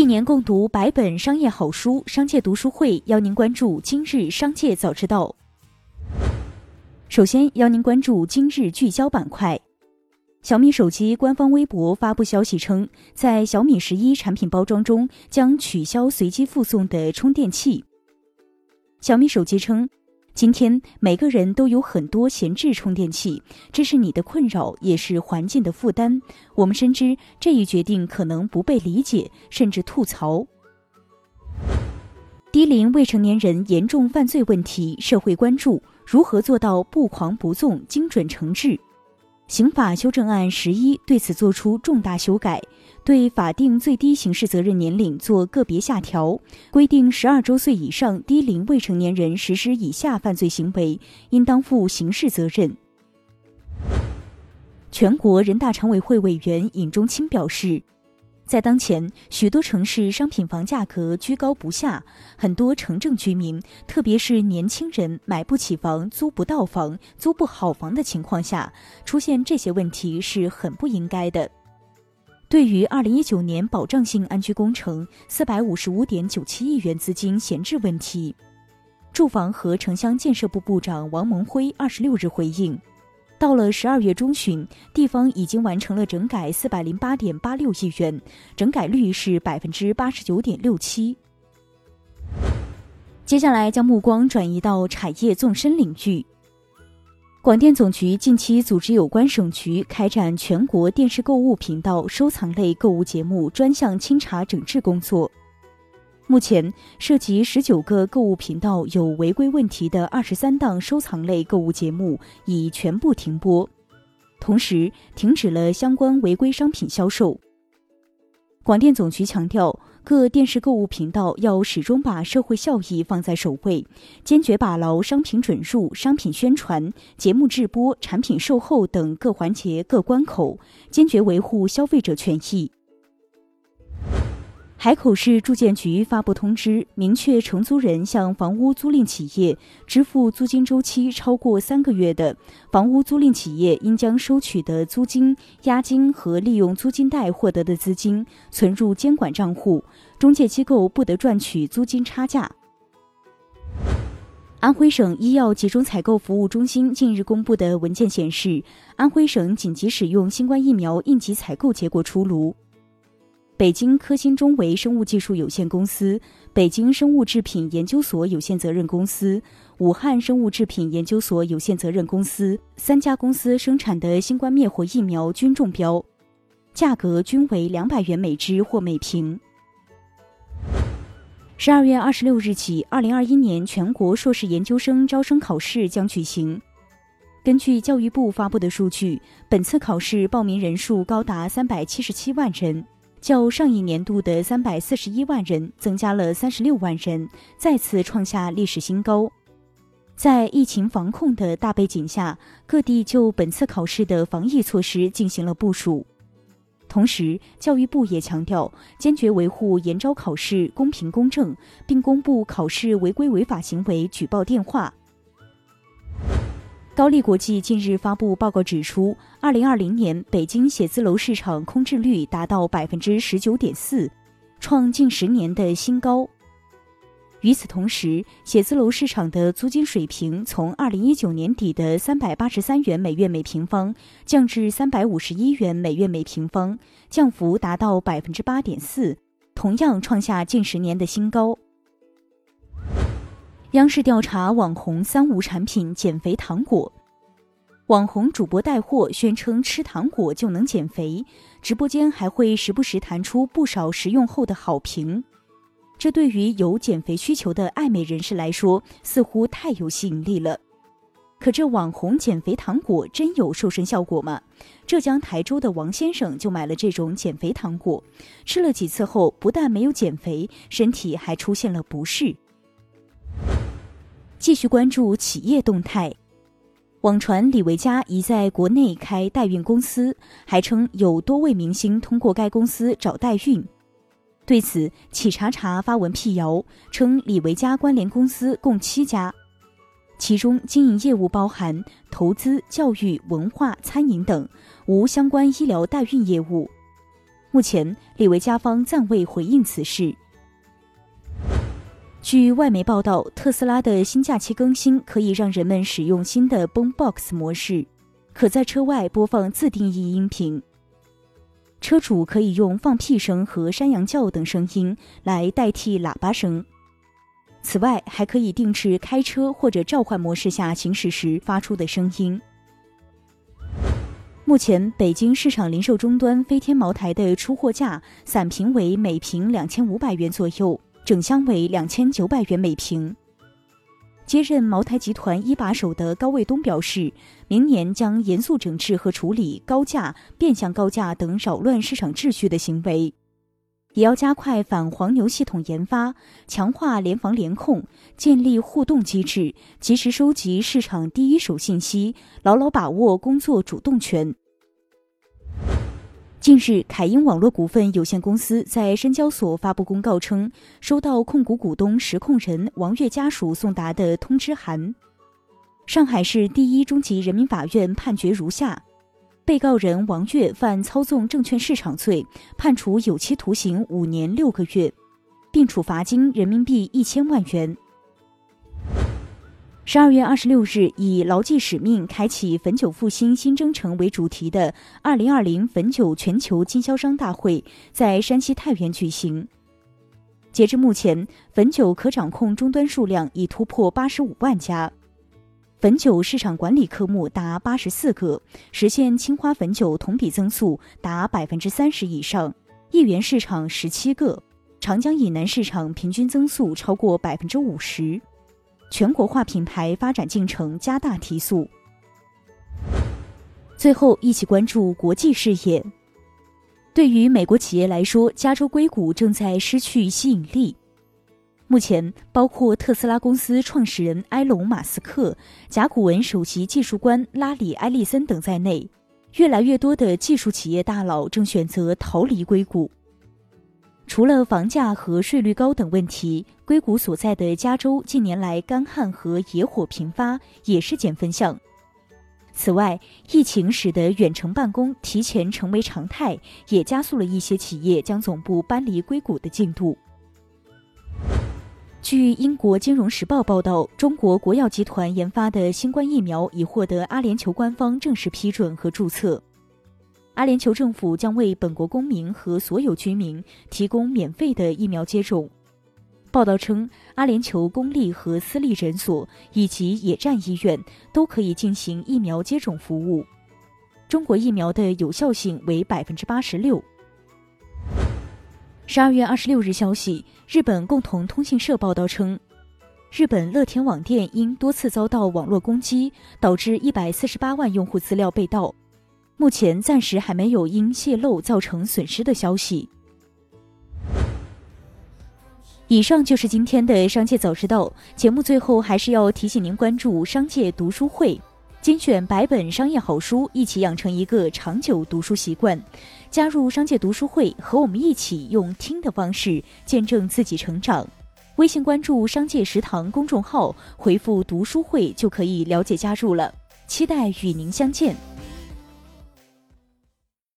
一年共读百本商业好书，商界读书会邀您关注今日商界早知道。首先邀您关注今日聚焦板块。小米手机官方微博发布消息称，在小米十一产品包装中将取消随机附送的充电器。小米手机称，今天每个人都有很多闲置充电器，这是你的困扰，也是环境的负担。我们深知这一决定可能不被理解，甚至吐槽。低龄未成年人严重犯罪问题，社会关注如何做到不狂不纵、精准惩治。刑法修正案十一对此作出重大修改，对法定最低刑事责任年龄做个别下调，规定十二周岁以上低龄未成年人实施以下犯罪行为，应当负刑事责任。全国人大常委会委员尹中清表示。在当前，许多城市商品房价格居高不下，很多城镇居民，特别是年轻人买不起房、租不到房、租不好房的情况下，出现这些问题是很不应该的。对于二零一九年保障性安居工程四百五十五点九七亿元资金闲置问题，住房和城乡建设部部长王蒙辉二十六日回应。到了十二月中旬，地方已经完成了整改四百零八点八六亿元，整改率是百分之八十九点六七。接下来将目光转移到产业纵深领域。广电总局近期组织有关省局开展全国电视购物频道收藏类购物节目专项清查整治工作。目前涉及十九个购物频道有违规问题的二十三档收藏类购物节目已全部停播，同时停止了相关违规商品销售。广电总局强调，各电视购物频道要始终把社会效益放在首位，坚决把牢商品准入、商品宣传、节目制播、产品售后等各环节各关口，坚决维护消费者权益。海口市住建局发布通知，明确承租人向房屋租赁企业支付租金周期超过三个月的，房屋租赁企业应将收取的租金、押金和利用租金贷获得的资金存入监管账户，中介机构不得赚取租金差价。安徽省医药集中采购服务中心近日公布的文件显示，安徽省紧急使用新冠疫苗应急采购结果出炉。北京科兴中维生物技术有限公司、北京生物制品研究所有限责任公司、武汉生物制品研究所有限责任公司三家公司生产的新冠灭活疫苗均中标，价格均为两百元每支或每瓶。十二月二十六日起，二零二一年全国硕士研究生招生考试将举行。根据教育部发布的数据，本次考试报名人数高达三百七十七万人。较上一年度的三百四十一万人增加了三十六万人，再次创下历史新高。在疫情防控的大背景下，各地就本次考试的防疫措施进行了部署。同时，教育部也强调，坚决维护研招考试公平公正，并公布考试违规违法行为举报电话。高力国际近日发布报告指出，二零二零年北京写字楼市场空置率达到百分之十九点四，创近十年的新高。与此同时，写字楼市场的租金水平从二零一九年底的三百八十三元每月每平方降至三百五十一元每月每平方，降幅达到百分之八点四，同样创下近十年的新高。央视调查网红“三无”产品减肥糖果，网红主播带货宣称吃糖果就能减肥，直播间还会时不时弹出不少食用后的好评。这对于有减肥需求的爱美人士来说，似乎太有吸引力了。可这网红减肥糖果真有瘦身效果吗？浙江台州的王先生就买了这种减肥糖果，吃了几次后，不但没有减肥，身体还出现了不适。继续关注企业动态，网传李维嘉已在国内开代孕公司，还称有多位明星通过该公司找代孕。对此，企查查发文辟谣，称李维嘉关联公司共七家，其中经营业务包含投资、教育、文化、餐饮等，无相关医疗代孕业务。目前，李维嘉方暂未回应此事。据外媒报道，特斯拉的新假期更新可以让人们使用新的 Boombox 模式，可在车外播放自定义音频。车主可以用放屁声和山羊叫等声音来代替喇叭声。此外，还可以定制开车或者召唤模式下行驶时发出的声音。目前，北京市场零售终端飞天茅台的出货价散瓶为每瓶两千五百元左右，整箱为两千九百元每瓶。接任茅台集团一把手的高卫东表示，明年将严肃整治和处理高价、变相高价等扰乱市场秩序的行为，也要加快反黄牛系统研发，强化联防联控，建立互动机制，及时收集市场第一手信息，牢牢把握工作主动权。近日，凯英网络股份有限公司在深交所发布公告称，收到控股股东实控人王跃家属送达的通知函。上海市第一中级人民法院判决如下：被告人王跃犯操纵证券市场罪，判处有期徒刑五年六个月，并处罚金人民币一千万元。十二月二十六日，以“牢记使命，开启汾酒复兴新征程”为主题的二零二零汾酒全球经销商大会在山西太原举行。截至目前，汾酒可掌控终端数量已突破八十五万家，汾酒市场管理科目达八十四个，实现青花汾酒同比增速达百分之三十以上；亿元市场十七个，长江以南市场平均增速超过百分之五十。全国化品牌发展进程加大提速。最后，一起关注国际视野。对于美国企业来说，加州硅谷正在失去吸引力。目前，包括特斯拉公司创始人埃隆·马斯克、甲骨文首席技术官拉里·埃利森等在内，越来越多的技术企业大佬正选择逃离硅谷。除了房价和税率高等问题，硅谷所在的加州近年来干旱和野火频发，也是减分项。此外，疫情使得远程办公提前成为常态，也加速了一些企业将总部搬离硅谷的进度。据英国金融时报报道，中国国药集团研发的新冠疫苗已获得阿联酋官方正式批准和注册。阿联酋政府将为本国公民和所有居民提供免费的疫苗接种。报道称，阿联酋公立和私立诊所以及野战医院都可以进行疫苗接种服务。中国疫苗的有效性为百分之八十六。十二月二十六日消息，日本共同通信社报道称，日本乐天网店因多次遭到网络攻击，导致一百四十八万用户资料被盗。目前暂时还没有因泄露造成损失的消息。以上就是今天的商界早知道节目，最后还是要提醒您关注商界读书会，精选百本商业好书，一起养成一个长久读书习惯。加入商界读书会，和我们一起用听的方式见证自己成长。微信关注“商界食堂”公众号，回复“读书会”就可以了解加入了。期待与您相见。